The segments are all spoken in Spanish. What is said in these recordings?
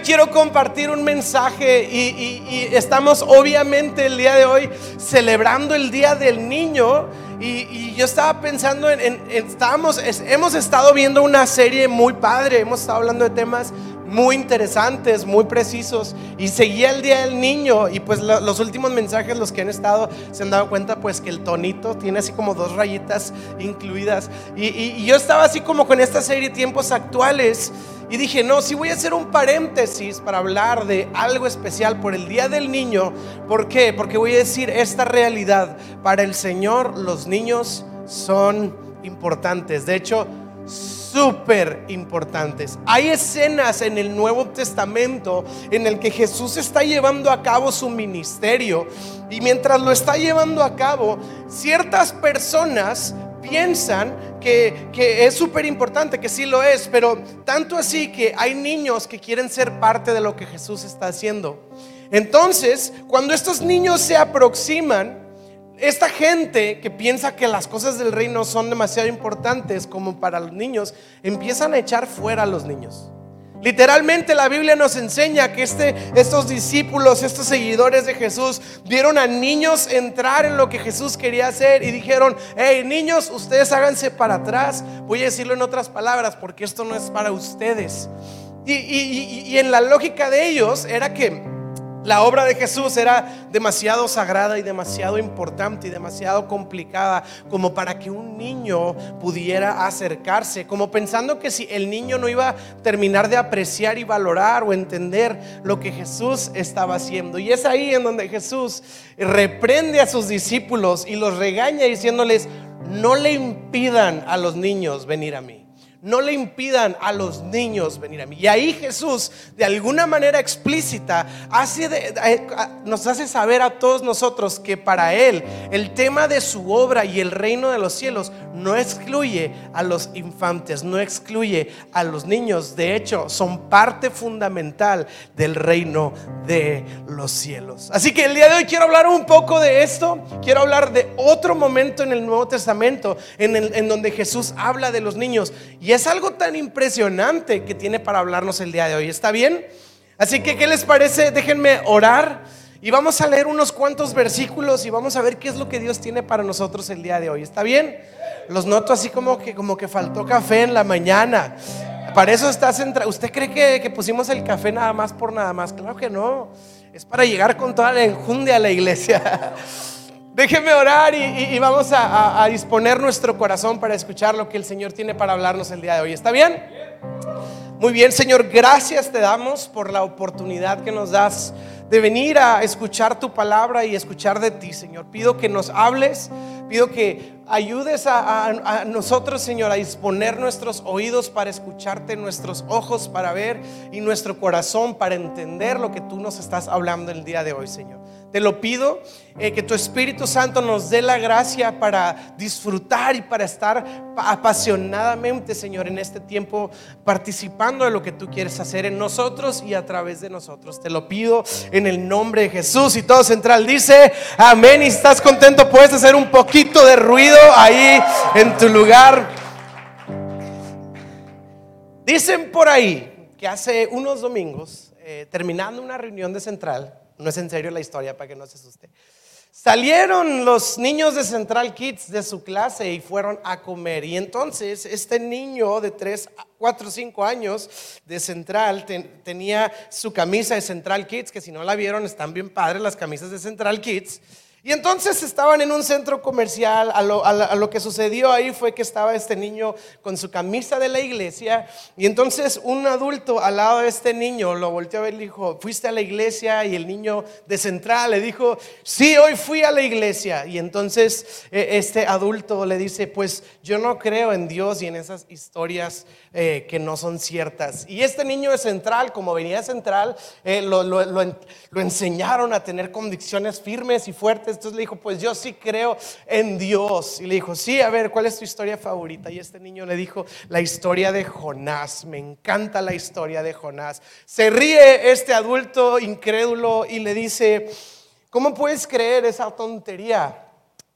quiero compartir un mensaje y, estamos obviamente el día de hoy celebrando el Día del Niño y, yo estaba pensando en, estábamos, hemos estado viendo una serie muy padre, hemos estado hablando de temas muy interesantes, muy precisos. Y seguía el Día del Niño y pues los últimos mensajes, los que han estado, se han dado cuenta pues que el tonito tiene así como dos rayitas incluidas. Y, y yo estaba así como con esta serie tiempos actuales. Y dije, no, si voy a hacer un paréntesis para hablar de algo especial por el Día del Niño. ¿Por qué? Porque voy a decir esta realidad. Para el Señor los niños son importantes. De hecho, súper importantes. Hay escenas en el Nuevo Testamento en el que Jesús está llevando a cabo su ministerio y mientras lo está llevando a cabo, ciertas personas piensan que, que es súper importante, que sí lo es, pero tanto así que hay niños que quieren ser parte de lo que Jesús está haciendo. Entonces, cuando estos niños se aproximan, esta gente que piensa que las cosas del reino son demasiado importantes como para los niños, empiezan a echar fuera a los niños. Literalmente la Biblia nos enseña que este, estos discípulos, estos seguidores de Jesús, vieron a niños entrar en lo que Jesús quería hacer y dijeron, hey niños, ustedes háganse para atrás. Voy a decirlo en otras palabras porque esto no es para ustedes. y en la lógica de ellos era que la obra de Jesús era demasiado sagrada y demasiado importante y demasiado complicada como para que un niño pudiera acercarse, como pensando que si el niño no iba a terminar de apreciar y valorar o entender lo que Jesús estaba haciendo. Y es ahí en donde Jesús reprende a sus discípulos y los regaña diciéndoles, no le impidan a los niños venir a mí no le impidan a los niños venir a mí. Y ahí Jesús, de alguna manera explícita, eh, nos hace saber a todos nosotros que para Él el tema de su obra y el reino de los cielos no excluye a los infantes, no excluye a los niños. De hecho, son parte fundamental del reino de los cielos. Así que el día de hoy quiero hablar un poco de esto. Quiero hablar de otro momento en el Nuevo Testamento en, en donde Jesús habla de los niños. Y es algo tan impresionante que tiene para hablarnos el día de hoy. ¿Está bien? Así que, ¿qué les parece? Déjenme orar y vamos a leer unos cuantos versículos y vamos a ver qué es lo que Dios tiene para nosotros el día de hoy. ¿Está bien? Los noto así como que, como que faltó café en la mañana. Para eso está centrado. ¿Usted cree que, que pusimos el café nada más por nada más? Claro que no. Es para llegar con toda la enjundia a la iglesia. Déjeme orar y, vamos a, disponer nuestro corazón para escuchar lo que el Señor tiene para hablarnos el día de hoy. ¿Está bien? Muy bien, Señor, gracias te damos por la oportunidad que nos das de venir a escuchar tu palabra y escuchar de ti, Señor. Pido que nos hables, pido que ayudes a, nosotros, Señor, a disponer nuestros oídos para escucharte, nuestros ojos para ver y nuestro corazón para entender lo que tú nos estás hablando el día de hoy, Señor. Te lo pido, eh, que tu Espíritu Santo nos dé la gracia para disfrutar y para estar apasionadamente, Señor, en este tiempo participando de lo que tú quieres hacer en nosotros y a través de nosotros. Te lo pido en el nombre de Jesús. Y todo central dice, amén. Y estás contento, puedes hacer un poquito de ruido ahí en tu lugar. Dicen por ahí que hace unos domingos, eh, terminando una reunión de central, no es en serio la historia para que no se asuste. Salieron los niños de Central Kids de su clase y fueron a comer. Y entonces este niño de 3, 4, 5 años de Central tenía su camisa de Central Kids, que si no la vieron están bien padres las camisas de Central Kids. Y entonces estaban en un centro comercial, a lo, que sucedió ahí fue que estaba este niño con su camisa de la iglesia y entonces un adulto al lado de este niño lo volteó a ver y dijo, ¿fuiste a la iglesia? Y el niño de central le dijo, sí, hoy fui a la iglesia. Y entonces eh, este adulto le dice, pues yo no creo en Dios y en esas historias eh, que no son ciertas. Y este niño de central, como venía de central, eh, lo, lo enseñaron a tener convicciones firmes y fuertes entonces le dijo, pues yo sí creo en Dios. Y le dijo, sí, a ver, ¿cuál es tu historia favorita? Y este niño le dijo, la historia de Jonás. Me encanta la historia de Jonás. Se ríe este adulto incrédulo y le dice, ¿cómo puedes creer esa tontería?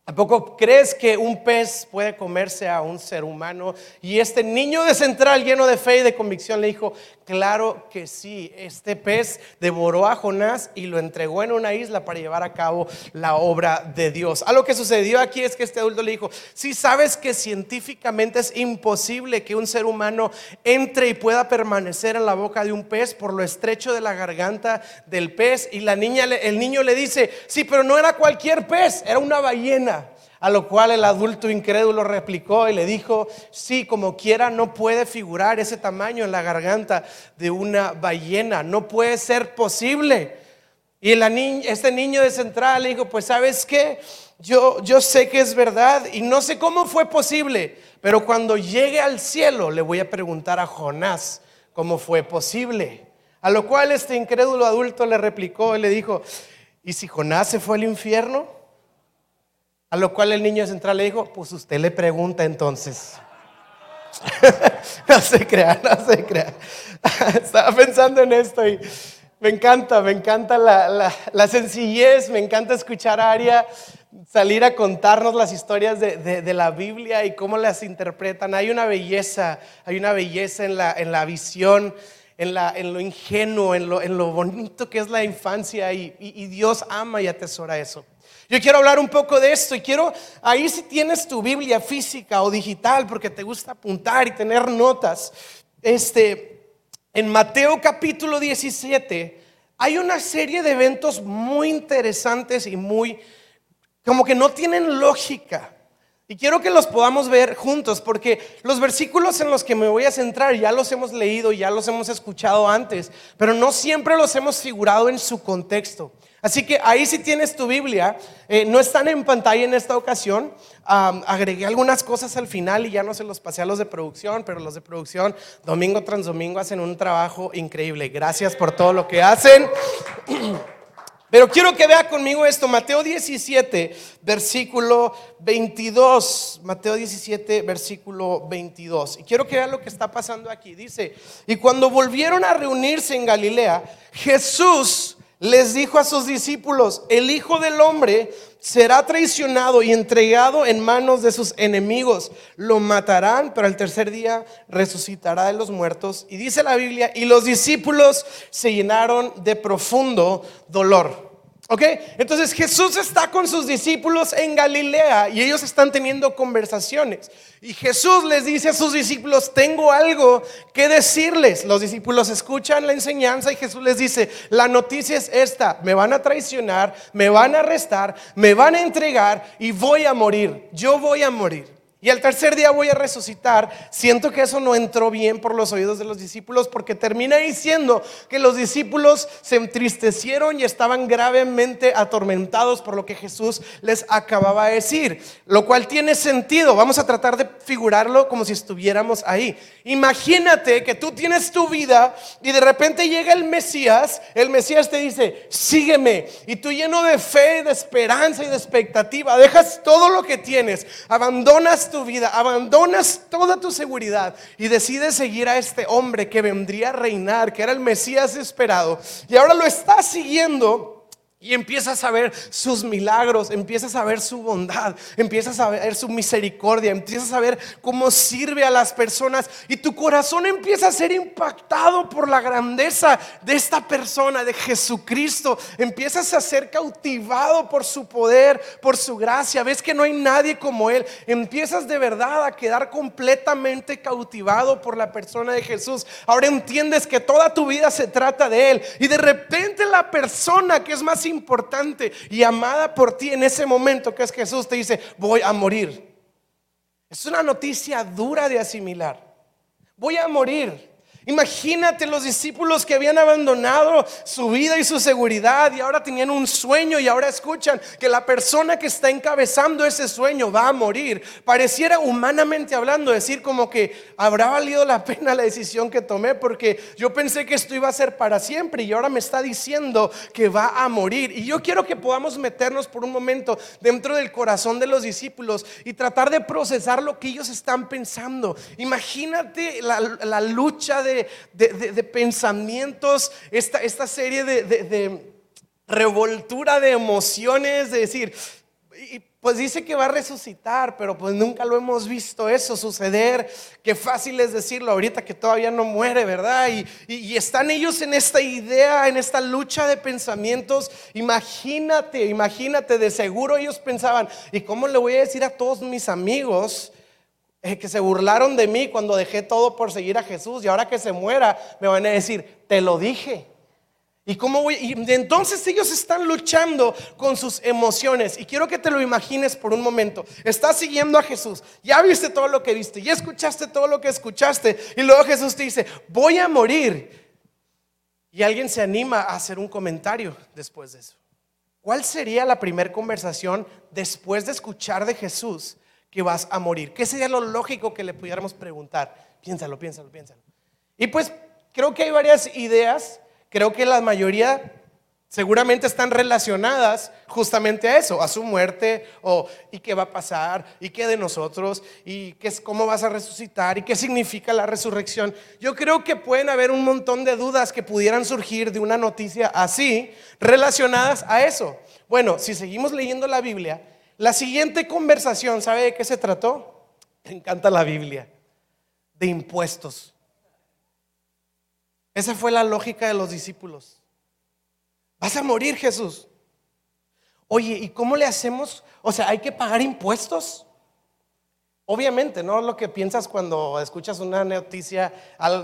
¿A poco crees que un pez puede comerse a un ser humano? Y este niño de central lleno de fe y de convicción le dijo, claro que sí, este pez devoró a Jonás y lo entregó en una isla para llevar a cabo la obra de Dios. A lo que sucedió aquí es que este adulto le dijo, si sabes que científicamente es imposible que un ser humano entre y pueda permanecer en la boca de un pez por lo estrecho de la garganta del pez. Y la niña, el niño le dice, sí, pero no era cualquier pez, era una ballena. A lo cual el adulto incrédulo replicó y le dijo, sí, como quiera, no puede figurar ese tamaño en la garganta de una ballena, no puede ser posible. Y este niño de central le dijo, pues sabes qué, yo, yo sé que es verdad y no sé cómo fue posible, pero cuando llegue al cielo le voy a preguntar a Jonás cómo fue posible. A lo cual este incrédulo adulto le replicó y le dijo, ¿y si Jonás se fue al infierno? A lo cual el niño central le dijo, pues usted le pregunta entonces. no se crea, no se crea. Estaba pensando en esto y me encanta, me encanta la, sencillez, me encanta escuchar a Aria salir a contarnos las historias de, la Biblia y cómo las interpretan. Hay una belleza, hay una belleza en la, en la visión, en, la, en lo ingenuo, en lo, en lo bonito que es la infancia y Dios ama y atesora eso. Yo quiero hablar un poco de esto y quiero, ahí si tienes tu Biblia física o digital, porque te gusta apuntar y tener notas, este, en Mateo capítulo 17 hay una serie de eventos muy interesantes y muy, como que no tienen lógica. Y quiero que los podamos ver juntos, porque los versículos en los que me voy a centrar ya los hemos leído, ya los hemos escuchado antes, pero no siempre los hemos figurado en su contexto. Así que ahí si tienes tu Biblia, eh, no están en pantalla en esta ocasión. agregué algunas cosas al final y ya no se los pasé a los de producción, pero los de producción domingo tras domingo hacen un trabajo increíble. Gracias por todo lo que hacen. Pero quiero que vea conmigo esto, Mateo 17, versículo 22. Mateo 17, versículo 22. Y quiero que vea lo que está pasando aquí. Dice, y cuando volvieron a reunirse en Galilea, Jesús les dijo a sus discípulos, el Hijo del Hombre será traicionado y entregado en manos de sus enemigos. Lo matarán, pero al tercer día resucitará de los muertos. Y dice la Biblia, y los discípulos se llenaron de profundo dolor. ¿Ok? Entonces Jesús está con sus discípulos en Galilea y ellos están teniendo conversaciones. Y Jesús les dice a sus discípulos, tengo algo que decirles. Los discípulos escuchan la enseñanza y Jesús les dice, la noticia es esta, me van a traicionar, me van a arrestar, me van a entregar y voy a morir. Yo voy a morir. Y al tercer día voy a resucitar. Siento que eso no entró bien por los oídos de los discípulos porque termina diciendo que los discípulos se entristecieron y estaban gravemente atormentados por lo que Jesús les acababa de decir. Lo cual tiene sentido. Vamos a tratar de figurarlo como si estuviéramos ahí. Imagínate que tú tienes tu vida y de repente llega el Mesías. El Mesías te dice, sígueme. Y tú lleno de fe, de esperanza y de expectativa, dejas todo lo que tienes, abandonas abandonas toda tu seguridad y decides seguir a este hombre que vendría a reinar, que era el Mesías esperado, y ahora lo estás siguiendo y empiezas a ver sus milagros, empiezas a ver su bondad, empiezas a ver su misericordia, empiezas a ver cómo sirve a las personas y tu corazón empieza a ser impactado por la grandeza de esta persona, de Jesucristo. Empiezas a ser cautivado por su poder, por su gracia. Ves que no hay nadie como Él. Empiezas de verdad a quedar completamente cautivado por la persona de Jesús. Ahora entiendes que toda tu vida se trata de Él y de repente la persona que es más importante importante y amada por ti en ese momento que es Jesús, te dice, voy a morir. Es una noticia dura de asimilar. Voy a morir. Imagínate los discípulos que habían abandonado su vida y su seguridad y ahora tenían un sueño y ahora escuchan que la persona que está encabezando ese sueño va a morir. Pareciera humanamente hablando decir como que habrá valido la pena la decisión que tomé porque yo pensé que esto iba a ser para siempre y ahora me está diciendo que va a morir. Y yo quiero que podamos meternos por un momento dentro del corazón de los discípulos y tratar de procesar lo que ellos están pensando. Imagínate la, lucha de de, pensamientos, esta, esta serie de, revoltura de emociones, de decir, pues dice que va a resucitar, pero pues nunca lo hemos visto eso suceder. Qué fácil es decirlo ahorita que todavía no muere, ¿verdad? Y, y, están ellos en esta idea, en esta lucha de pensamientos. Imagínate, imagínate, de seguro ellos pensaban, ¿y cómo le voy a decir a todos mis amigos? Eh, que se burlaron de mí cuando dejé todo por seguir a Jesús y ahora que se muera me van a decir, te lo dije. ¿Y cómo voy? Y entonces ellos están luchando con sus emociones. Y quiero que te lo imagines por un momento. Estás siguiendo a Jesús. Ya viste todo lo que viste. Ya escuchaste todo lo que escuchaste. Y luego Jesús te dice, voy a morir. Y alguien se anima a hacer un comentario después de eso. ¿Cuál sería la primera conversación después de escuchar de Jesús que vas a morir? ¿Qué sería lo lógico que le pudiéramos preguntar? Piénsalo, piénsalo, piénsalo. Y pues creo que hay varias ideas creo que la mayoría seguramente están relacionadas justamente a eso, a su muerte, o y qué va a pasar, y qué de nosotros, y qué es, cómo vas a resucitar, y qué significa la resurrección. Yo creo que pueden haber un montón de dudas que pudieran surgir de una noticia así, relacionadas a eso. Bueno, si seguimos leyendo la Biblia, la siguiente conversación, ¿sabe de qué se trató? Me encanta la Biblia, de impuestos. Esa fue la lógica de los discípulos. Vas a morir, Jesús. Oye, ¿y cómo le hacemos? O sea, ¿hay que pagar impuestos? Obviamente, no lo que piensas cuando escuchas una noticia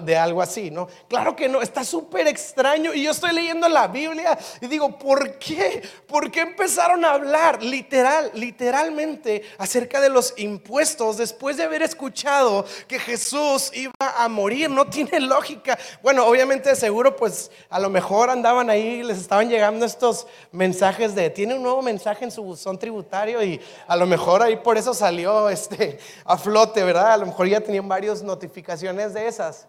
de algo así, ¿no? Claro que no, está súper extraño. Y yo estoy leyendo la Biblia y digo, ¿por qué? ¿Por qué empezaron a hablar literal, literalmente acerca de los impuestos después de haber escuchado que Jesús iba a morir? No tiene lógica. Bueno, obviamente, seguro, pues a lo mejor andaban ahí, les estaban llegando estos mensajes de, tiene un nuevo mensaje en su buzón tributario y a lo mejor ahí por eso salió este a flote, ¿verdad? A lo mejor ya tenían varias notificaciones de esas.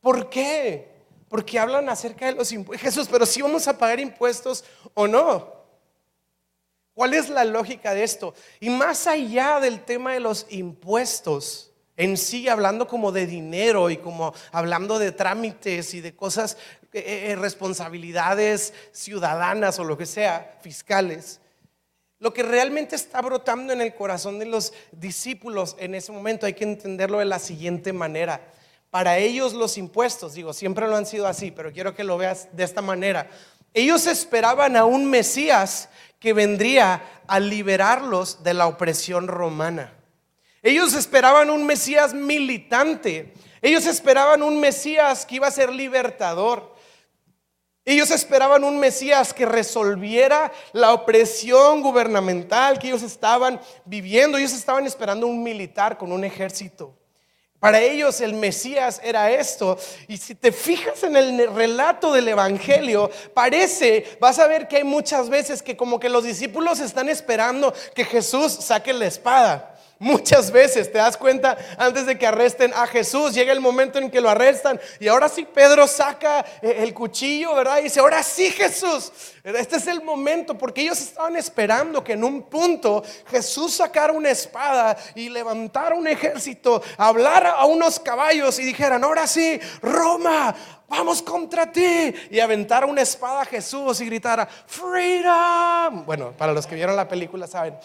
¿Por qué? Porque hablan acerca de los impuestos. Jesús, pero si vamos a pagar impuestos o no. ¿Cuál es la lógica de esto? Y más allá del tema de los impuestos, en sí hablando como de dinero y como hablando de trámites y de cosas, eh, eh, responsabilidades ciudadanas o lo que sea, fiscales, lo que realmente está brotando en el corazón de los discípulos en ese momento hay que entenderlo de la siguiente manera. Para ellos los impuestos, digo, siempre lo han sido así, pero quiero que lo veas de esta manera. Ellos esperaban a un Mesías que vendría a liberarlos de la opresión romana. Ellos esperaban un Mesías militante. Ellos esperaban un Mesías que iba a ser libertador. Ellos esperaban un Mesías que resolviera la opresión gubernamental que ellos estaban viviendo. Ellos estaban esperando un militar con un ejército. Para ellos el Mesías era esto. Y si te fijas en el relato del Evangelio, parece, vas a ver que hay muchas veces que como que los discípulos están esperando que Jesús saque la espada. Muchas veces, te das cuenta, antes de que arresten a Jesús, llega el momento en que lo arrestan y ahora sí Pedro saca eh, el cuchillo, ¿verdad? Y dice, ahora sí Jesús, este es el momento, porque ellos estaban esperando que en un punto Jesús sacara una espada y levantara un ejército, hablara a unos caballos y dijeran, ahora sí, Roma, vamos contra ti. Y aventara una espada a Jesús y gritara, freedom. Bueno, para los que vieron la película saben,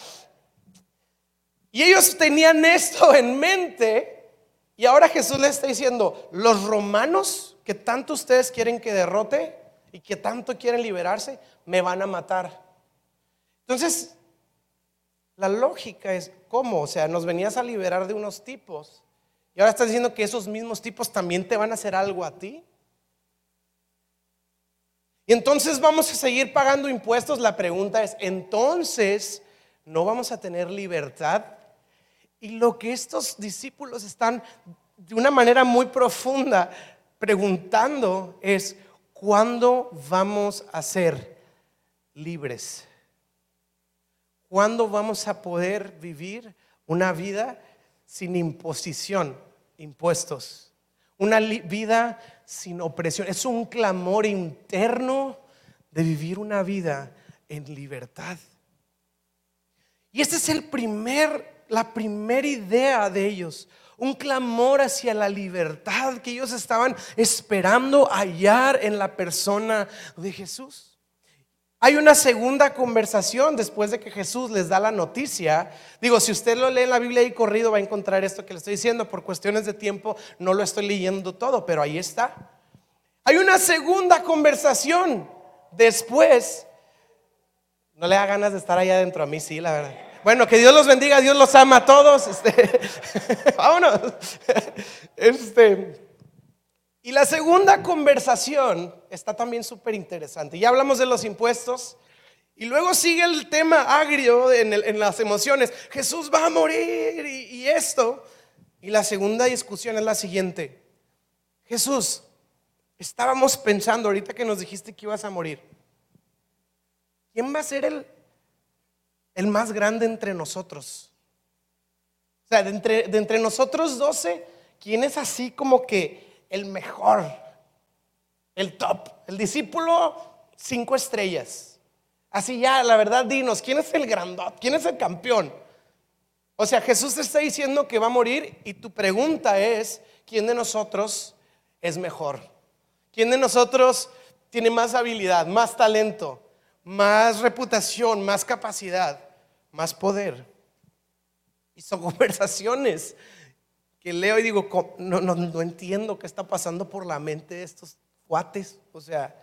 y ellos tenían esto en mente. Y ahora Jesús les está diciendo, los romanos que tanto ustedes quieren que derrote y que tanto quieren liberarse, me van a matar. Entonces, la lógica es, ¿cómo? O sea, nos venías a liberar de unos tipos y ahora estás diciendo que esos mismos tipos también te van a hacer algo a ti. Y entonces vamos a seguir pagando impuestos. La pregunta es, entonces, ¿no vamos a tener libertad? Y lo que estos discípulos están de una manera muy profunda preguntando es, ¿cuándo vamos a ser libres? ¿Cuándo vamos a poder vivir una vida sin imposición, impuestos? Una vida sin opresión. Es un clamor interno de vivir una vida en libertad. Y este es el primer la primera idea de ellos, un clamor hacia la libertad que ellos estaban esperando hallar en la persona de Jesús. Hay una segunda conversación después de que Jesús les da la noticia. Digo, si usted lo lee en la Biblia y corrido va a encontrar esto que le estoy diciendo. Por cuestiones de tiempo no lo estoy leyendo todo, pero ahí está. Hay una segunda conversación después. No le da ganas de estar allá adentro a mí, sí, la verdad. Bueno, que Dios los bendiga, Dios los ama a todos. Este, vámonos. Este, y la segunda conversación está también súper interesante. Ya hablamos de los impuestos. Y luego sigue el tema agrio en, las emociones. Jesús va a morir y, y esto. Y la segunda discusión es la siguiente. Jesús, estábamos pensando ahorita que nos dijiste que ibas a morir. ¿Quién va a ser el, el más grande entre nosotros? O sea, de entre, de entre nosotros doce, ¿quién es así como que el mejor, el top, el discípulo cinco estrellas. Así ya, la verdad, dinos, ¿quién es el grandot? ¿Quién es el campeón? O sea, Jesús te está diciendo que va a morir y tu pregunta es, ¿quién de nosotros es mejor? ¿Quién de nosotros tiene más habilidad, más talento, más reputación, más capacidad, más poder? Y son conversaciones que leo y digo, no, no, no entiendo qué está pasando por la mente de estos cuates. O sea,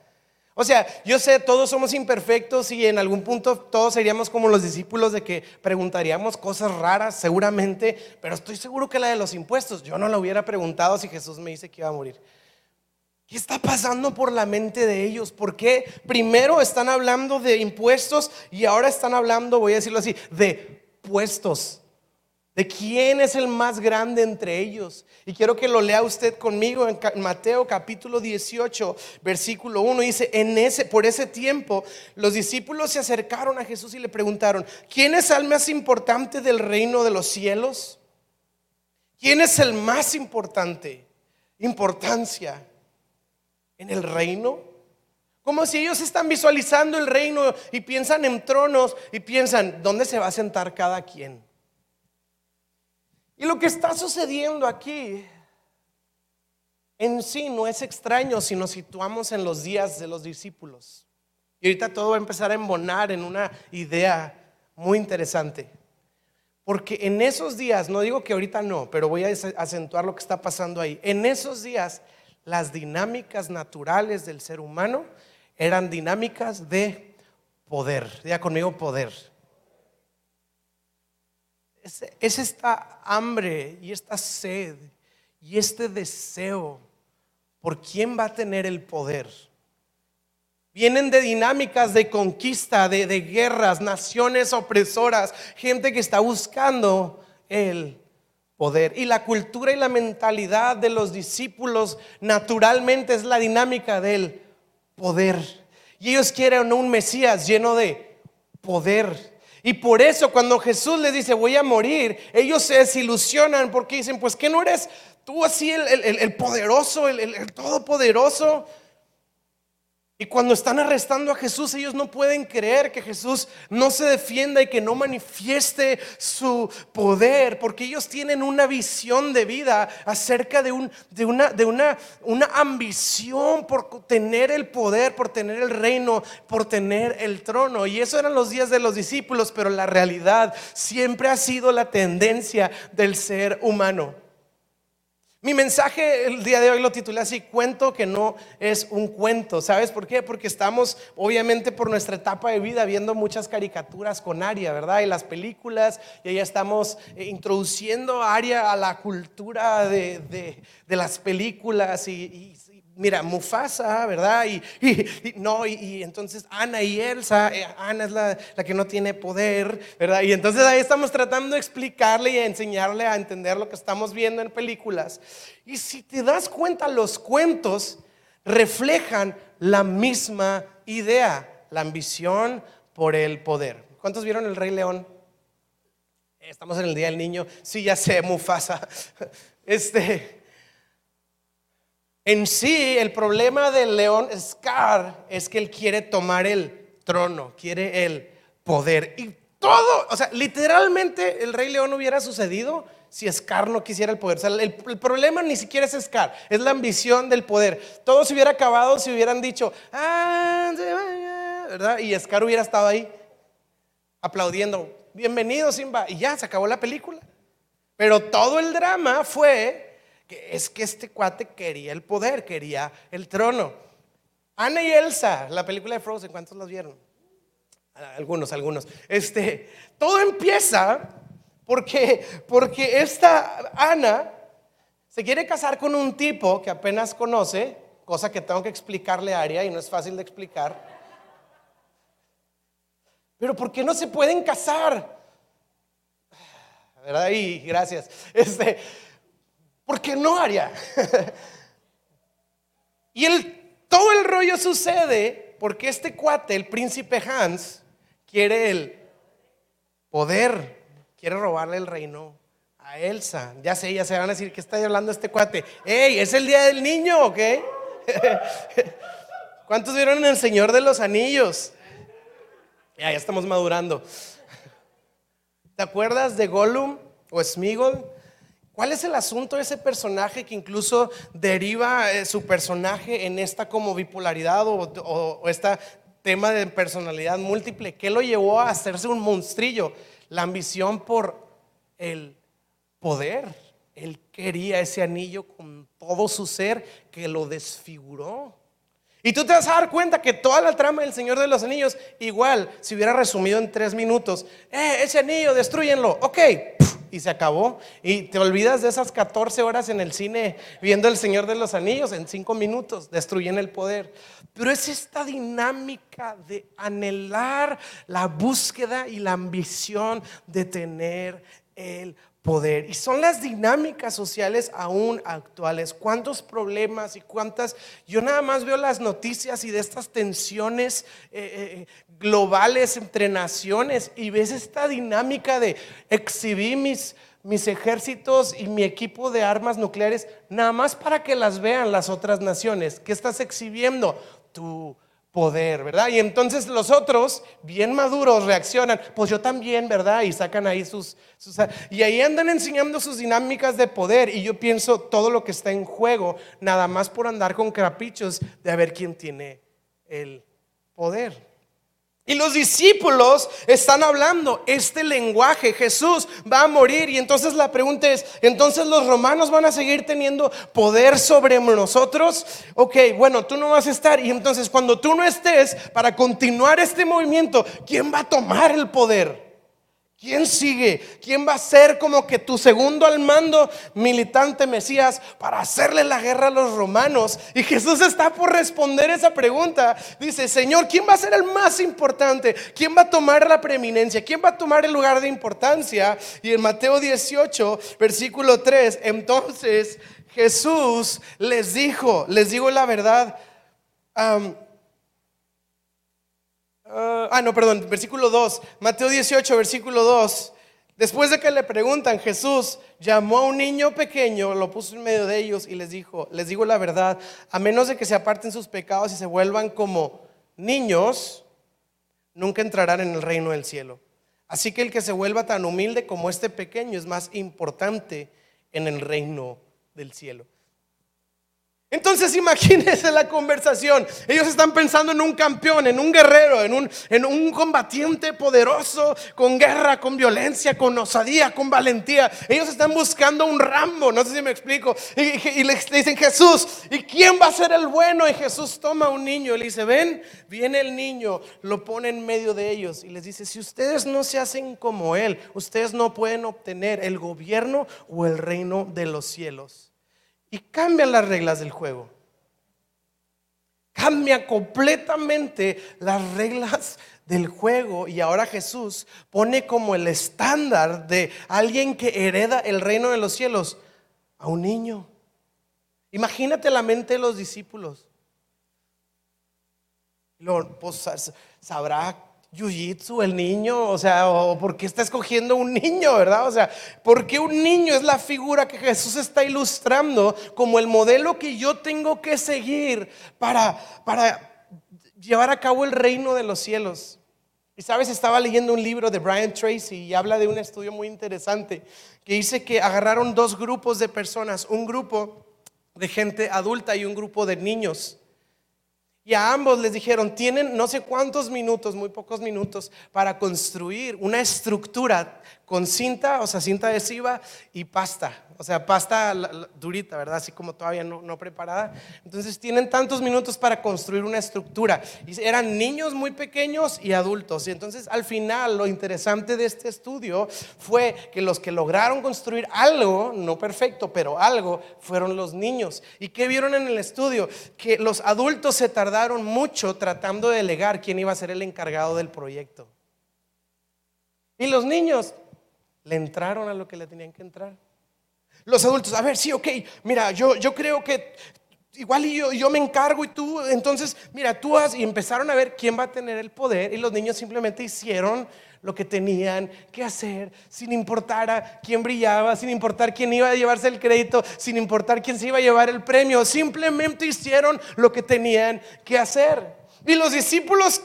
o sea, yo sé, todos somos imperfectos y en algún punto todos seríamos como los discípulos de que preguntaríamos cosas raras, seguramente, pero estoy seguro que la de los impuestos, yo no la hubiera preguntado si Jesús me dice que iba a morir. ¿Qué está pasando por la mente de ellos? ¿Por qué primero están hablando de impuestos y ahora están hablando, voy a decirlo así, de puestos? de quién es el más grande entre ellos. Y quiero que lo lea usted conmigo en Mateo capítulo 18, versículo 1. Dice, en ese, por ese tiempo los discípulos se acercaron a Jesús y le preguntaron, ¿quién es el más importante del reino de los cielos? ¿Quién es el más importante? Importancia en el reino. Como si ellos están visualizando el reino y piensan en tronos y piensan, ¿dónde se va a sentar cada quien? Y lo que está sucediendo aquí en sí no es extraño si nos situamos en los días de los discípulos. Y ahorita todo va a empezar a embonar en una idea muy interesante. Porque en esos días, no digo que ahorita no, pero voy a acentuar lo que está pasando ahí. En esos días, las dinámicas naturales del ser humano eran dinámicas de poder. Diga conmigo poder es, esta hambre y esta sed y este deseo por quién va a tener el poder. Vienen de dinámicas de conquista, de, de, guerras, naciones opresoras, gente que está buscando el poder. Y la cultura y la mentalidad de los discípulos naturalmente es la dinámica del poder. Y ellos quieren un Mesías lleno de poder. Y por eso cuando Jesús les dice, voy a morir, ellos se desilusionan porque dicen, pues que no eres tú así el, poderoso, el todopoderoso. Y cuando están arrestando a Jesús, ellos no pueden creer que Jesús no se defienda y que no manifieste su poder, porque ellos tienen una visión de vida acerca de, un, de, una, de una, una ambición por tener el poder, por tener el reino, por tener el trono. Y eso eran los días de los discípulos, pero la realidad siempre ha sido la tendencia del ser humano. Mi mensaje el día de hoy lo titulé así, cuento que no es un cuento. ¿Sabes por qué? Porque estamos, obviamente, por nuestra etapa de vida viendo muchas caricaturas con Aria, ¿verdad? Y las películas, y ya estamos eh, introduciendo a Aria a la cultura de, las películas y mira, Mufasa, ¿verdad? Y, no, y, entonces Ana y Elsa, eh, Ana es la, que no tiene poder, ¿verdad? Y entonces ahí estamos tratando de explicarle y enseñarle a entender lo que estamos viendo en películas. Y si te das cuenta, los cuentos reflejan la misma idea, la ambición por el poder. ¿Cuántos vieron el Rey León? Estamos en el Día del Niño. Sí, ya sé, Mufasa. Este, en sí, el problema del león Scar es que él quiere tomar el trono, quiere el poder. Y todo, o sea, literalmente el rey león hubiera sucedido si Scar no quisiera el poder. O sea, el, problema ni siquiera es Scar, es la ambición del poder. Todo se hubiera acabado si hubieran dicho, ah, ¿verdad? Y Scar hubiera estado ahí aplaudiendo, bienvenido Simba, y ya se acabó la película. Pero todo el drama fue es que este cuate quería el poder, quería el trono. Ana y Elsa, la película de Frozen, ¿cuántos las vieron? Algunos, algunos. Este, todo empieza porque, porque esta Ana se quiere casar con un tipo que apenas conoce, cosa que tengo que explicarle a Aria y no es fácil de explicar. Pero ¿por qué no se pueden casar? ¿Verdad? Y gracias. Este, ¿Por qué no, Aria? y el, todo el rollo sucede porque este cuate, el príncipe Hans, quiere el poder, quiere robarle el reino a Elsa. Ya sé, ya se van a decir que está hablando este cuate. ¡Ey! Es el día del niño, ¿ok? ¿Cuántos vieron en El Señor de los Anillos? Ya, ya estamos madurando. ¿Te acuerdas de Gollum o Smigol? ¿Cuál es el asunto de ese personaje que incluso deriva eh, su personaje en esta como bipolaridad o, este tema de personalidad múltiple? ¿Qué lo llevó a hacerse un monstrillo? La ambición por el poder. Él quería ese anillo con todo su ser que lo desfiguró. Y tú te vas a dar cuenta que toda la trama del Señor de los Anillos, igual, si hubiera resumido en tres minutos, eh, ese anillo, destruyenlo, ok, y se acabó. Y te olvidas de esas 14 horas en el cine viendo el Señor de los Anillos, en cinco minutos, destruyen el poder. Pero es esta dinámica de anhelar la búsqueda y la ambición de tener el poder. Y son las dinámicas sociales aún actuales. ¿Cuántos problemas y cuántas... Yo nada más veo las noticias y de estas tensiones eh, eh, globales entre naciones y ves esta dinámica de exhibir mis, mis ejércitos y mi equipo de armas nucleares nada más para que las vean las otras naciones. ¿Qué estás exhibiendo? Tu poder, ¿verdad? Y entonces los otros, bien maduros, reaccionan, pues yo también, ¿verdad? Y sacan ahí sus, Y ahí andan enseñando sus dinámicas de poder. Y yo pienso todo lo que está en juego, nada más por andar con caprichos de a ver quién tiene el poder. Y los discípulos están hablando este lenguaje. Jesús va a morir. Y entonces la pregunta es, ¿entonces los romanos van a seguir teniendo poder sobre nosotros? Ok, bueno, tú no vas a estar. Y entonces cuando tú no estés, para continuar este movimiento, ¿quién va a tomar el poder? ¿Quién sigue? ¿Quién va a ser como que tu segundo al mando militante Mesías para hacerle la guerra a los romanos? Y Jesús está por responder esa pregunta. Dice, Señor, ¿quién va a ser el más importante? ¿Quién va a tomar la preeminencia? ¿Quién va a tomar el lugar de importancia? Y en Mateo 18, versículo 3, entonces Jesús les dijo, les digo la verdad. Ah, ah, no, perdón, versículo 2, Mateo 18, versículo 2. Después de que le preguntan, Jesús llamó a un niño pequeño, lo puso en medio de ellos y les dijo, les digo la verdad, a menos de que se aparten sus pecados y se vuelvan como niños, nunca entrarán en el reino del cielo. Así que el que se vuelva tan humilde como este pequeño es más importante en el reino del cielo. Entonces imagínense la conversación. Ellos están pensando en un campeón, en un guerrero, en un, en un combatiente poderoso, con guerra, con violencia, con osadía, con valentía. Ellos están buscando un Rambo, no sé si me explico. Y, le dicen, Jesús, ¿y quién va a ser el bueno? Y Jesús toma un niño y le dice, ven, viene el niño, lo pone en medio de ellos y les dice, si ustedes no se hacen como Él, ustedes no pueden obtener el gobierno o el reino de los cielos y cambian las reglas del juego. Cambia completamente las reglas del juego y ahora Jesús pone como el estándar de alguien que hereda el reino de los cielos a un niño. Imagínate la mente de los discípulos. Lo, pues, sabrá jiu el niño, o sea, o por qué está escogiendo un niño, ¿verdad? O sea, ¿por qué un niño es la figura que Jesús está ilustrando como el modelo que yo tengo que seguir para, para llevar a cabo el reino de los cielos? Y sabes, estaba leyendo un libro de Brian Tracy y habla de un estudio muy interesante que dice que agarraron dos grupos de personas, un grupo de gente adulta y un grupo de niños. Y a ambos les dijeron, tienen no sé cuántos minutos, muy pocos minutos, para construir una estructura con cinta, o sea, cinta adhesiva y pasta. O sea, pasta durita, ¿verdad? Así como todavía no, no, preparada. Entonces tienen tantos minutos para construir una estructura. Y eran niños muy pequeños y adultos. Y entonces al final lo interesante de este estudio fue que los que lograron construir algo, no perfecto, pero algo, fueron los niños. ¿Y qué vieron en el estudio? Que los adultos se tardaron mucho tratando de delegar quién iba a ser el encargado del proyecto. Y los niños le entraron a lo que le tenían que entrar. Los adultos, a ver, sí, ok, mira, yo, yo creo que igual yo, yo me encargo y tú, entonces, mira, tú has, y empezaron a ver quién va a tener el poder y los niños simplemente hicieron lo que tenían que hacer, sin importar a quién brillaba, sin importar quién iba a llevarse el crédito, sin importar quién se iba a llevar el premio, simplemente hicieron lo que tenían que hacer. Y los discípulos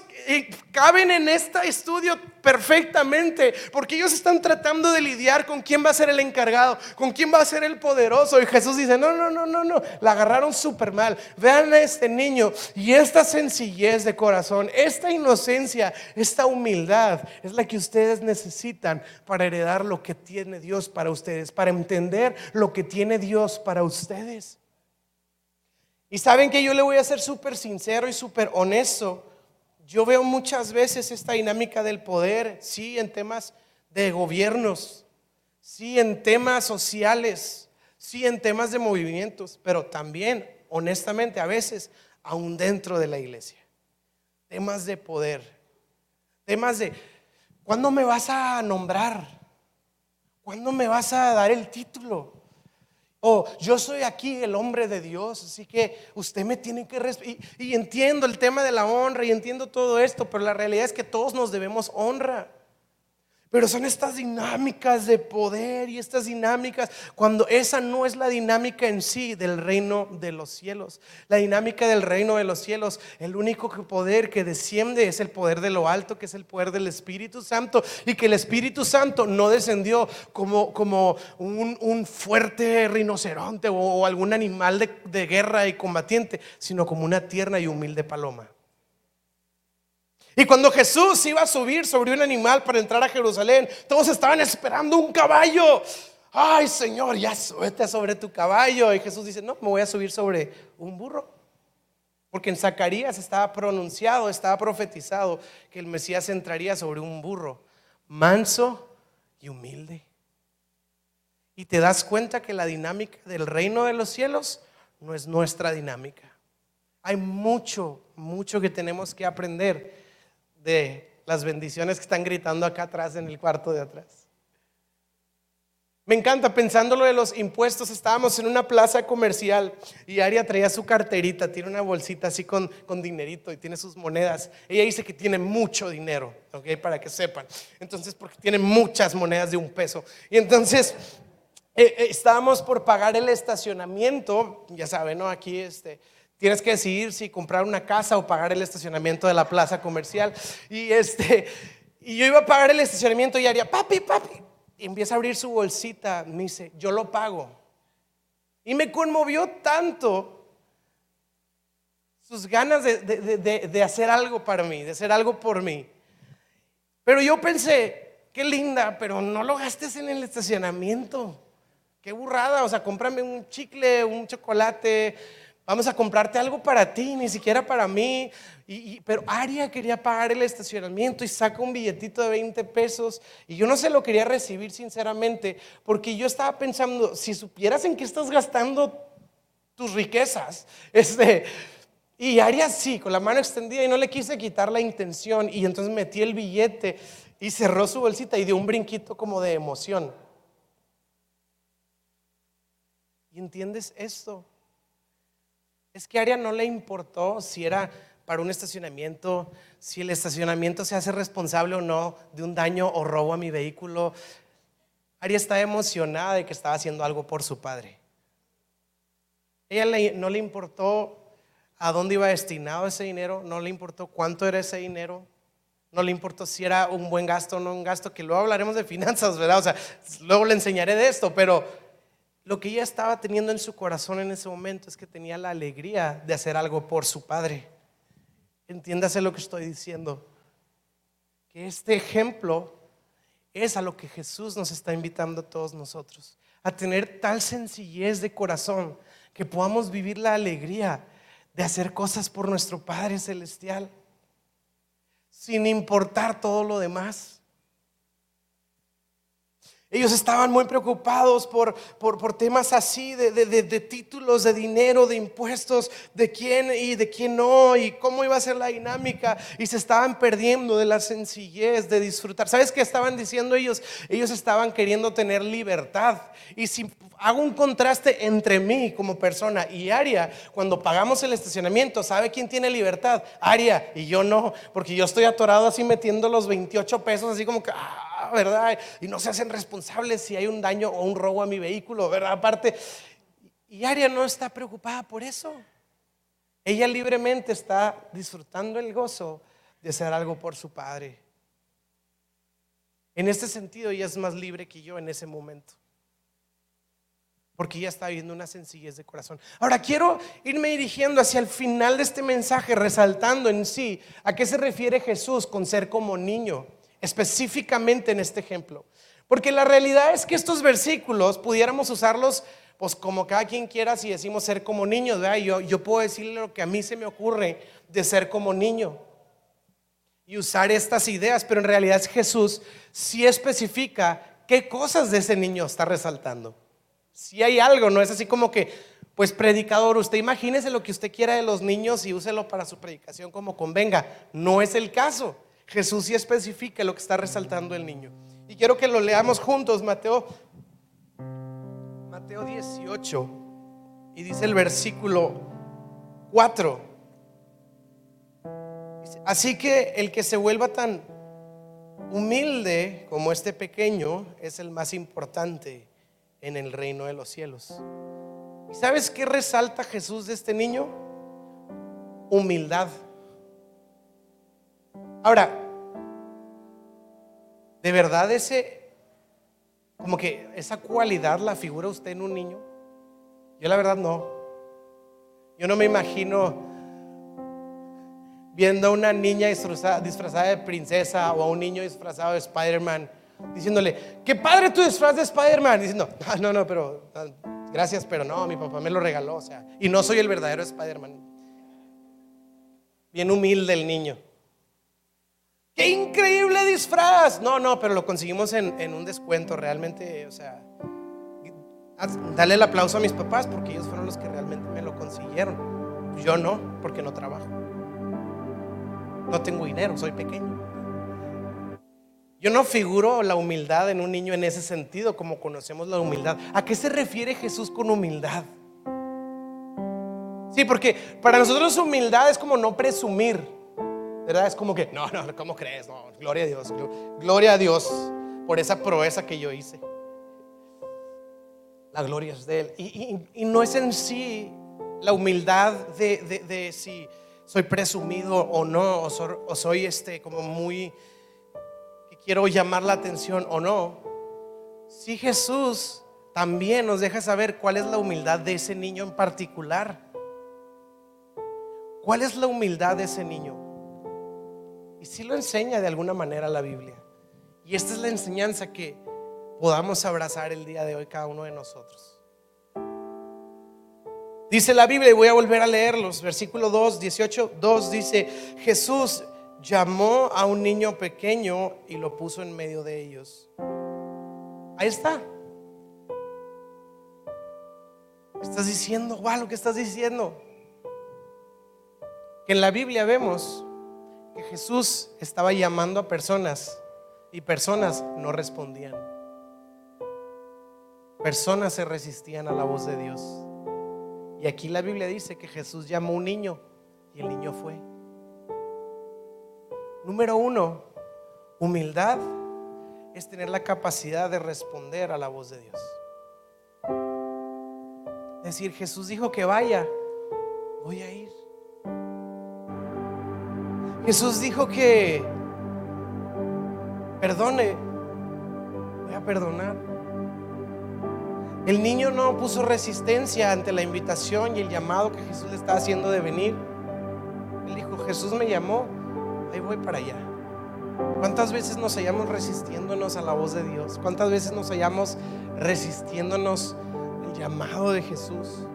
caben en este estudio perfectamente, porque ellos están tratando de lidiar con quién va a ser el encargado, con quién va a ser el poderoso. Y Jesús dice, no, no, no, no, no, la agarraron súper mal. Vean a este niño y esta sencillez de corazón, esta inocencia, esta humildad es la que ustedes necesitan para heredar lo que tiene Dios para ustedes, para entender lo que tiene Dios para ustedes. Y saben que yo le voy a ser súper sincero y súper honesto. Yo veo muchas veces esta dinámica del poder, sí, en temas de gobiernos, sí, en temas sociales, sí, en temas de movimientos, pero también, honestamente, a veces, aún dentro de la iglesia. Temas de poder, temas de, ¿cuándo me vas a nombrar? ¿Cuándo me vas a dar el título? O yo soy aquí el hombre de Dios, así que usted me tiene que respetar. Y, entiendo el tema de la honra y entiendo todo esto, pero la realidad es que todos nos debemos honra. Pero son estas dinámicas de poder y estas dinámicas cuando esa no es la dinámica en sí del reino de los cielos. La dinámica del reino de los cielos, el único poder que desciende es el poder de lo alto, que es el poder del Espíritu Santo. Y que el Espíritu Santo no descendió como, como un, fuerte rinoceronte o, algún animal de guerra y combatiente, sino como una tierna y humilde paloma. Y cuando Jesús iba a subir sobre un animal para entrar a Jerusalén, todos estaban esperando un caballo. Ay, Señor, ya súbete sobre tu caballo. Y Jesús dice, no, me voy a subir sobre un burro. Porque en Zacarías estaba pronunciado, estaba profetizado que el Mesías entraría sobre un burro, manso y humilde. Y te das cuenta que la dinámica del reino de los cielos no es nuestra dinámica. Hay mucho, mucho que tenemos que aprender de las bendiciones que están gritando acá atrás en el cuarto de atrás. Me encanta, pensando lo de los impuestos, estábamos en una plaza comercial y Aria traía su carterita, tiene una bolsita así con, con dinerito y tiene sus monedas. Ella dice que tiene mucho dinero, ¿ok? Para que sepan. Entonces, porque tiene muchas monedas de un peso. Y entonces, eh, eh, estábamos por pagar el estacionamiento, ya saben, ¿no? Aquí este Tienes que decidir si comprar una casa o pagar el estacionamiento de la plaza comercial. Y, este, y yo iba a pagar el estacionamiento y haría, papi, papi. Y empieza a abrir su bolsita. Me dice, yo lo pago. Y me conmovió tanto sus ganas de, de, hacer algo para mí, de hacer algo por mí. Pero yo pensé, qué linda, pero no lo gastes en el estacionamiento. Qué burrada, o sea, cómprame un chicle, un chocolate, Vamos a comprarte algo para ti, ni siquiera para mí. Pero Aria quería pagar el estacionamiento y saca un billetito de 20 pesos. Y yo no se lo quería recibir sinceramente, porque yo estaba pensando, si supieras en qué estás gastando tus riquezas, este, y Aria sí, con la mano extendida y no le quise quitar la intención. Y entonces metí el billete y cerró su bolsita y dio un brinquito como de emoción. ¿Y entiendes esto? Es que a Aria no le importó si era para un estacionamiento, si el estacionamiento se hace responsable o no de un daño o robo a mi vehículo. Aria está emocionada de que estaba haciendo algo por su padre. Ella no le importó a dónde iba destinado ese dinero, no le importó cuánto era ese dinero, no le importó si era un buen gasto o no un gasto, que luego hablaremos de finanzas, ¿verdad? O sea, luego le enseñaré de esto, pero lo que ella estaba teniendo en su corazón en ese momento es que tenía la alegría de hacer algo por su padre. entiéndase lo que estoy diciendo. Que este ejemplo es a lo que Jesús nos está invitando a todos nosotros. A tener tal sencillez de corazón que podamos vivir la alegría de hacer cosas por nuestro Padre Celestial, sin importar todo lo demás. Ellos estaban muy preocupados por, por, temas así de, de, títulos, de dinero, de impuestos, de quién y de quién no, y cómo iba a ser la dinámica. Y se estaban perdiendo de la sencillez de disfrutar. ¿Sabes qué estaban diciendo ellos? Ellos estaban queriendo tener libertad. Y si hago un contraste entre mí como persona y Aria, cuando pagamos el estacionamiento, ¿sabe quién tiene libertad? Aria y yo no, porque yo estoy atorado así metiendo los 28 pesos, así como que... Ah, ¿verdad? Y no se hacen responsables si hay un daño o un robo a mi vehículo, ¿verdad? Aparte, y Aria no está preocupada por eso. Ella libremente está disfrutando el gozo de hacer algo por su padre. En este sentido, ella es más libre que yo en ese momento. Porque ella está viendo una sencillez de corazón. Ahora quiero irme dirigiendo hacia el final de este mensaje, resaltando en sí a qué se refiere Jesús con ser como niño específicamente en este ejemplo. Porque la realidad es que estos versículos pudiéramos usarlos pues como cada quien quiera si decimos ser como niños, Yo, yo puedo decirle lo que a mí se me ocurre de ser como niño y usar estas ideas, pero en realidad Jesús sí especifica qué cosas de ese niño está resaltando. Si hay algo, no es así como que, pues predicador, usted imagínese lo que usted quiera de los niños y úselo para su predicación como convenga. No es el caso. Jesús sí especifica lo que está resaltando el niño. Y quiero que lo leamos juntos, Mateo, Mateo 18, y dice el versículo 4. Así que el que se vuelva tan humilde como este pequeño es el más importante en el reino de los cielos. ¿Y sabes qué resalta Jesús de este niño? Humildad. Ahora, ¿de verdad ese, como que esa cualidad la figura usted en un niño? Yo la verdad no. Yo no me imagino viendo a una niña disfrazada, de princesa o a un niño disfrazado de Spider-Man, diciéndole, qué padre tu disfraz de Spider-Man, diciendo, ah, no, no, pero ah, gracias, pero no, mi papá me lo regaló, o sea, y no soy el verdadero Spider-Man. Bien humilde el niño. ¡Qué increíble disfraz! No, no, pero lo conseguimos en, un descuento realmente, o sea, dale el aplauso a mis papás porque ellos fueron los que realmente me lo consiguieron. Yo no, porque no trabajo. No tengo dinero, soy pequeño. Yo no figuro la humildad en un niño en ese sentido, como conocemos la humildad. ¿A qué se refiere Jesús con humildad? Sí, porque para nosotros humildad es como no presumir. ¿Verdad? Es como que, no, no, ¿cómo crees? No, gloria a Dios, gloria a Dios por esa proeza que yo hice. La gloria es de Él. Y, no es en sí la humildad de, si soy presumido o no, o soy, este como muy, que quiero llamar la atención o no. Si Jesús también nos deja saber cuál es la humildad de ese niño en particular. ¿Cuál es la humildad de ese niño? Y sí lo enseña de alguna manera la Biblia. Y esta es la enseñanza que podamos abrazar el día de hoy cada uno de nosotros. Dice la Biblia, y voy a volver a leerlos, versículo 2, 18, 2 dice, Jesús llamó a un niño pequeño y lo puso en medio de ellos. Ahí está. Estás diciendo, wow, lo que estás diciendo. Que en la Biblia vemos que Jesús estaba llamando a personas y personas no respondían. Personas se resistían a la voz de Dios. Y aquí la Biblia dice que Jesús llamó a un niño y el niño fue. Número uno, humildad es tener la capacidad de responder a la voz de Dios. Es decir, Jesús dijo que vaya, voy a ir. Jesús dijo que perdone, voy a perdonar. El niño no puso resistencia ante la invitación y el llamado que Jesús le estaba haciendo de venir. Él dijo, Jesús me llamó, ahí voy para allá. ¿Cuántas veces nos hallamos resistiéndonos a la voz de Dios? ¿Cuántas veces nos hallamos resistiéndonos al llamado de Jesús?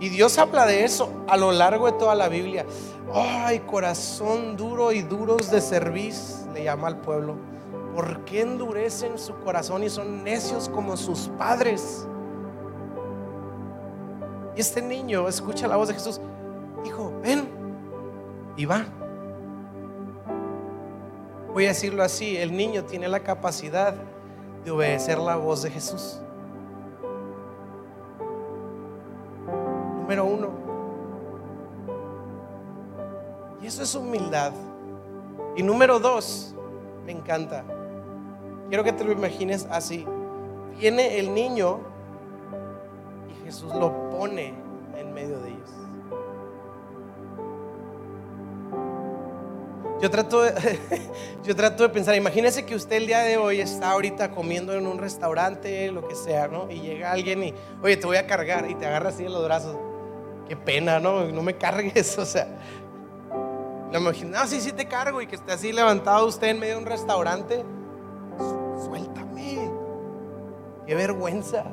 Y Dios habla de eso a lo largo de toda la Biblia. Ay, corazón duro y duros de cerviz, le llama al pueblo. ¿Por qué endurecen su corazón y son necios como sus padres? Y este niño escucha la voz de Jesús. Hijo, ven. Y va. Voy a decirlo así, el niño tiene la capacidad de obedecer la voz de Jesús. Número uno. Y eso es humildad. Y número dos, me encanta. Quiero que te lo imagines así. Viene el niño y Jesús lo pone en medio de ellos. Yo trato, de, yo trato de pensar, imagínese que usted el día de hoy está ahorita comiendo en un restaurante, lo que sea, ¿no? Y llega alguien y, oye, te voy a cargar y te agarra así en los brazos. Qué pena, ¿no? No me cargues, o sea. No, no, sí, sí te cargo y que esté así levantado usted en medio de un restaurante. Suéltame. Qué vergüenza.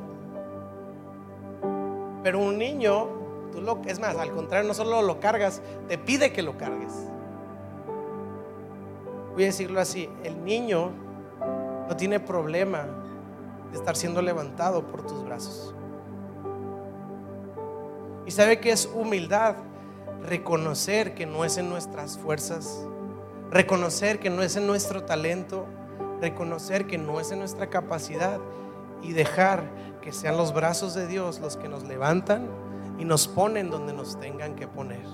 Pero un niño, tú lo, es más, al contrario, no solo lo cargas, te pide que lo cargues voy a decirlo así, el niño no tiene problema de estar siendo levantado por tus brazos. Y sabe que es humildad reconocer que no es en nuestras fuerzas, reconocer que no es en nuestro talento, reconocer que no es en nuestra capacidad y dejar que sean los brazos de Dios los que nos levantan y nos ponen donde nos tengan que poner.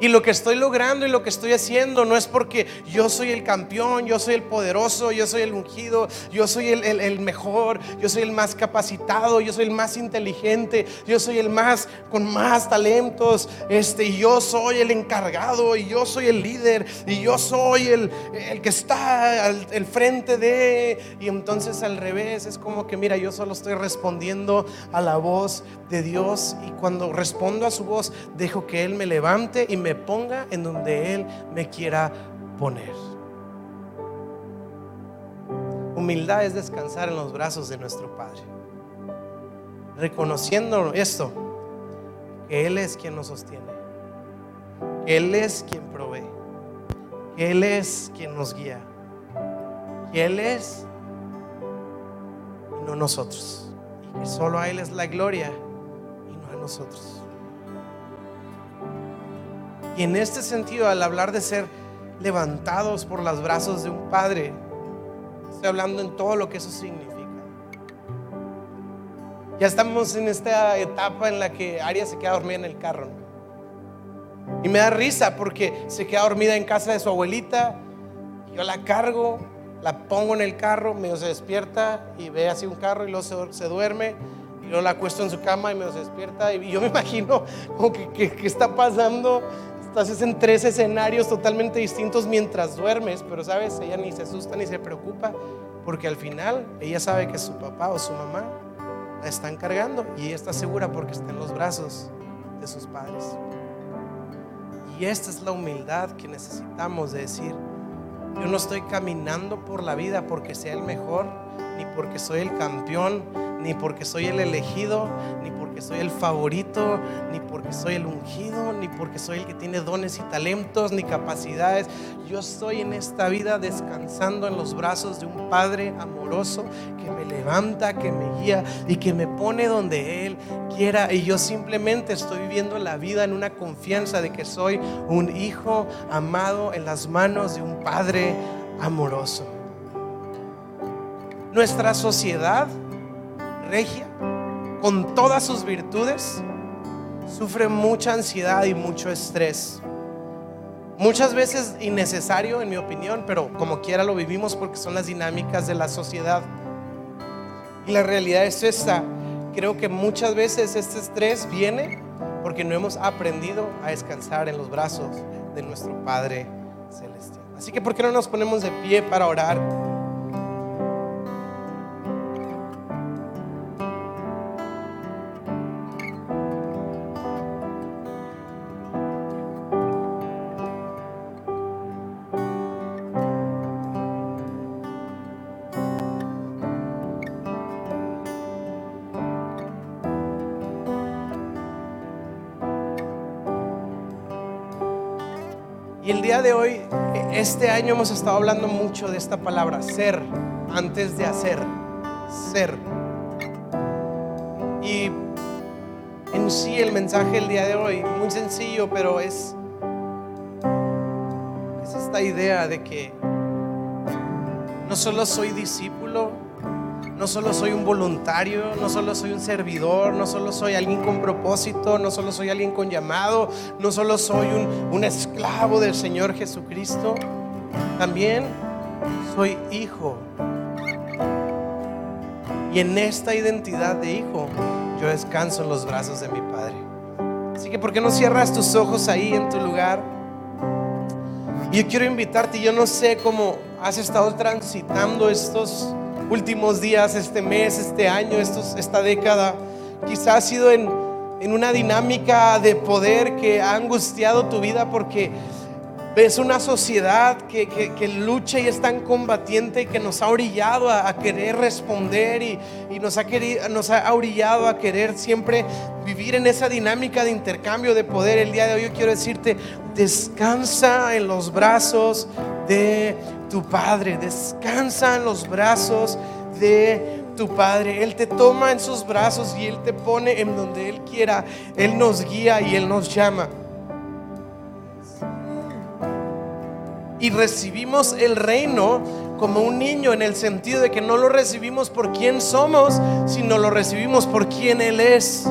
Y lo que estoy logrando y lo que estoy haciendo no es porque yo soy el campeón, yo soy el poderoso, yo soy el ungido, yo soy el, mejor, yo soy el más capacitado, yo soy el más inteligente, yo soy el más con más talentos, este, yo soy el encargado, y yo soy el líder, y yo soy el, el que está al el frente de. Y entonces al revés, es como que, mira, yo solo estoy respondiendo a la voz de Dios, y cuando respondo a su voz, dejo que Él me levante y me me ponga en donde Él me quiera poner. Humildad es descansar en los brazos de nuestro Padre. Reconociendo esto, que Él es quien nos sostiene, que Él es quien provee, que Él es quien nos guía, que Él es y no nosotros, que solo a Él es la gloria y no a nosotros. Y en este sentido, al hablar de ser levantados por los brazos de un padre, estoy hablando en todo lo que eso significa. Ya estamos en esta etapa en la que Aria se queda dormida en el carro. Y me da risa porque se queda dormida en casa de su abuelita. Yo la cargo, la pongo en el carro, medio se despierta y ve así un carro y luego se, duerme. Y luego la acuesto en su cama y medio se despierta. Y yo me imagino como que está pasando Estás en tres escenarios totalmente distintos mientras duermes, pero sabes, ella ni se asusta ni se preocupa, porque al final ella sabe que su papá o su mamá la están cargando y ella está segura porque está en los brazos de sus padres. Y esta es la humildad que necesitamos de decir, yo no estoy caminando por la vida porque sea el mejor, ni porque soy el campeón, ni porque soy el elegido, ni porque soy el favorito, ni porque soy el ungido, ni porque soy el que tiene dones y talentos, ni capacidades. Yo estoy en esta vida descansando en los brazos de un Padre amoroso que me levanta, que me guía y que me pone donde Él quiera. Y yo simplemente estoy viviendo la vida en una confianza de que soy un hijo amado en las manos de un Padre amoroso. Nuestra sociedad regia, con todas sus virtudes, sufre mucha ansiedad y mucho estrés. Muchas veces innecesario, en mi opinión, pero como quiera lo vivimos porque son las dinámicas de la sociedad. Y la realidad es esta. Creo que muchas veces este estrés viene porque no hemos aprendido a descansar en los brazos de nuestro Padre Celestial. Así que, ¿por qué no nos ponemos de pie para orar? Y el día de hoy, este año hemos estado hablando mucho de esta palabra, ser, antes de hacer, ser. Y en sí el mensaje el día de hoy, muy sencillo, pero es, es esta idea de que no solo soy discípulo, no solo soy un voluntario, no solo soy un servidor, no solo soy alguien con propósito, no solo soy alguien con llamado, no solo soy un, un esclavo del Señor Jesucristo, también soy hijo. Y en esta identidad de hijo, yo descanso en los brazos de mi Padre. Así que, ¿por qué no cierras tus ojos ahí en tu lugar? Y yo quiero invitarte, yo no sé cómo has estado transitando estos últimos días, este mes, este año, estos, esta década. Quizás ha sido en, en una dinámica de poder que ha angustiado tu vida porque ves una sociedad que, que, lucha y es tan combatiente que nos ha orillado a, a querer responder y, y, nos, ha querido, nos ha orillado a querer siempre vivir en esa dinámica de intercambio de poder. El día de hoy yo quiero decirte, descansa en los brazos de tu Padre, descansa en los brazos de tu Padre. Él te toma en sus brazos y Él te pone en donde Él quiera. Él nos guía y Él nos llama. Y recibimos el reino como un niño en el sentido de que no lo recibimos por quien somos, sino lo recibimos por quien Él es.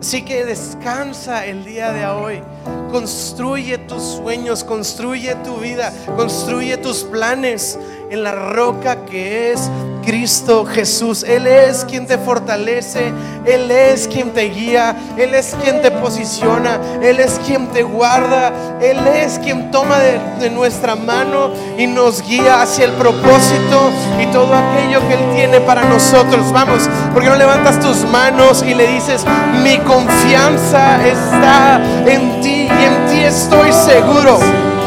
Así que descansa el día de hoy. Construye tus sueños, construye tu vida, construye tus planes en la roca que es Cristo Jesús. Él es quien te fortalece, Él es quien te guía, Él es quien te posiciona, Él es quien te guarda, Él es quien toma de, nuestra mano y nos guía hacia el propósito y todo aquello que Él tiene para nosotros. Vamos, porque no levantas tus manos y le dices, mi confianza está en ti en ti estoy seguro.